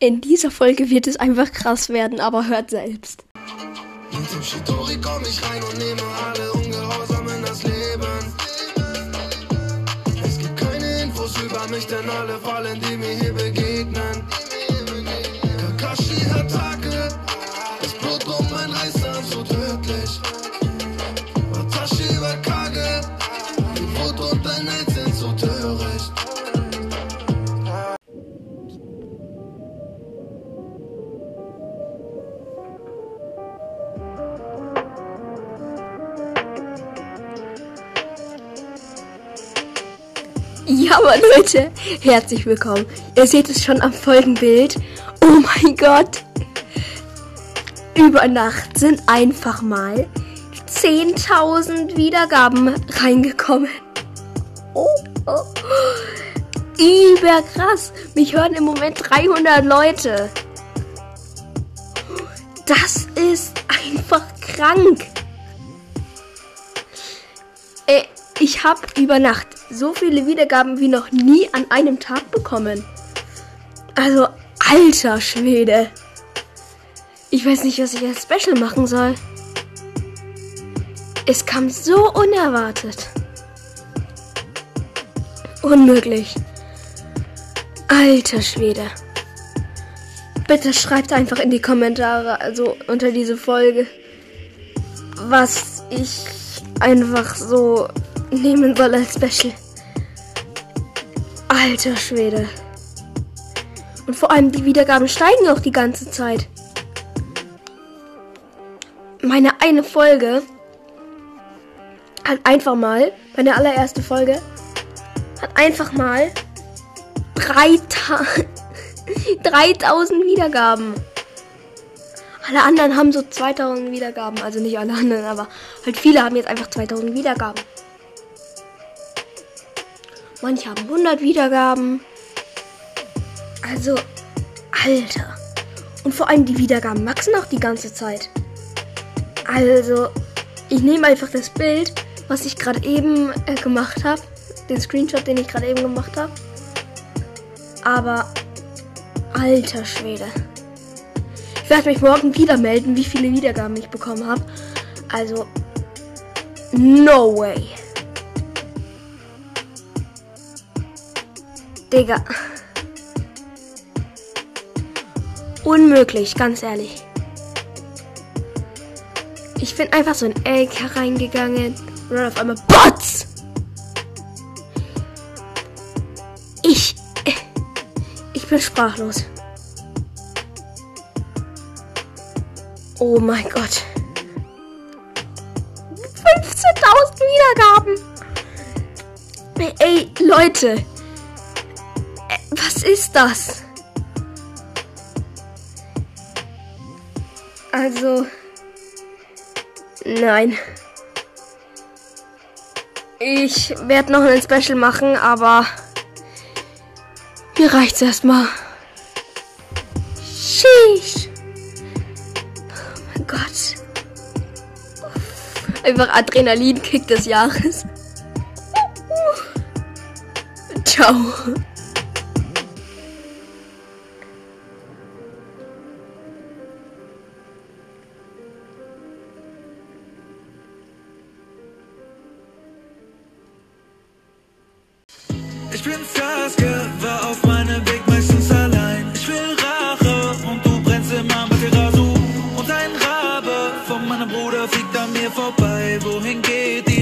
In dieser Folge wird es einfach krass werden, aber hört selbst. Und zum Shitori komm ich rein und nehme alle ungehorsam in das Leben. Es gibt keine Infos über mich, denn alle Fallen, die mir hier Ja, aber Leute, herzlich willkommen. Ihr seht es schon am Folgenbild. Oh mein Gott. Über Nacht sind einfach mal 10.000 Wiedergaben reingekommen. Oh, oh. Überkrass. Mich hören im Moment 300 Leute. Das ist einfach krank. Äh, ich habe über Nacht so viele Wiedergaben wie noch nie an einem Tag bekommen. Also, alter Schwede. Ich weiß nicht, was ich als Special machen soll. Es kam so unerwartet. Unmöglich. Alter Schwede. Bitte schreibt einfach in die Kommentare, also unter diese Folge, was ich einfach so nehmen soll als Special. Alter Schwede. Und vor allem die Wiedergaben steigen auch die ganze Zeit. Meine eine Folge hat einfach mal, meine allererste Folge, hat einfach mal 3000 3000 Wiedergaben. Alle anderen haben so 2000 Wiedergaben. Also nicht alle anderen, aber halt viele haben jetzt einfach 2000 Wiedergaben. Manche haben 100 Wiedergaben. Also, Alter. Und vor allem die Wiedergaben wachsen auch die ganze Zeit. Also, ich nehme einfach das Bild, was ich gerade eben äh, gemacht habe. Den Screenshot, den ich gerade eben gemacht habe. Aber, alter Schwede. Ich werde mich morgen wieder melden, wie viele Wiedergaben ich bekommen habe. Also, no way. Digga. Unmöglich, ganz ehrlich. Ich bin einfach so in LK reingegangen und dann auf einmal Bots! Ich. Ich bin sprachlos. Oh mein Gott. 15.000 Wiedergaben. Ey, Leute. Was ist das? Also. Nein. Ich werde noch ein Special machen, aber mir reicht's erstmal. Sheesh. Oh mein Gott. Einfach Adrenalinkick des Jahres. Ciao. Ich bin Sasuke, war auf meinem Weg meistens allein. Ich will Rache und du brennst immer mit Rasu. Und ein Rabe von meinem Bruder fliegt an mir vorbei. Wohin geht die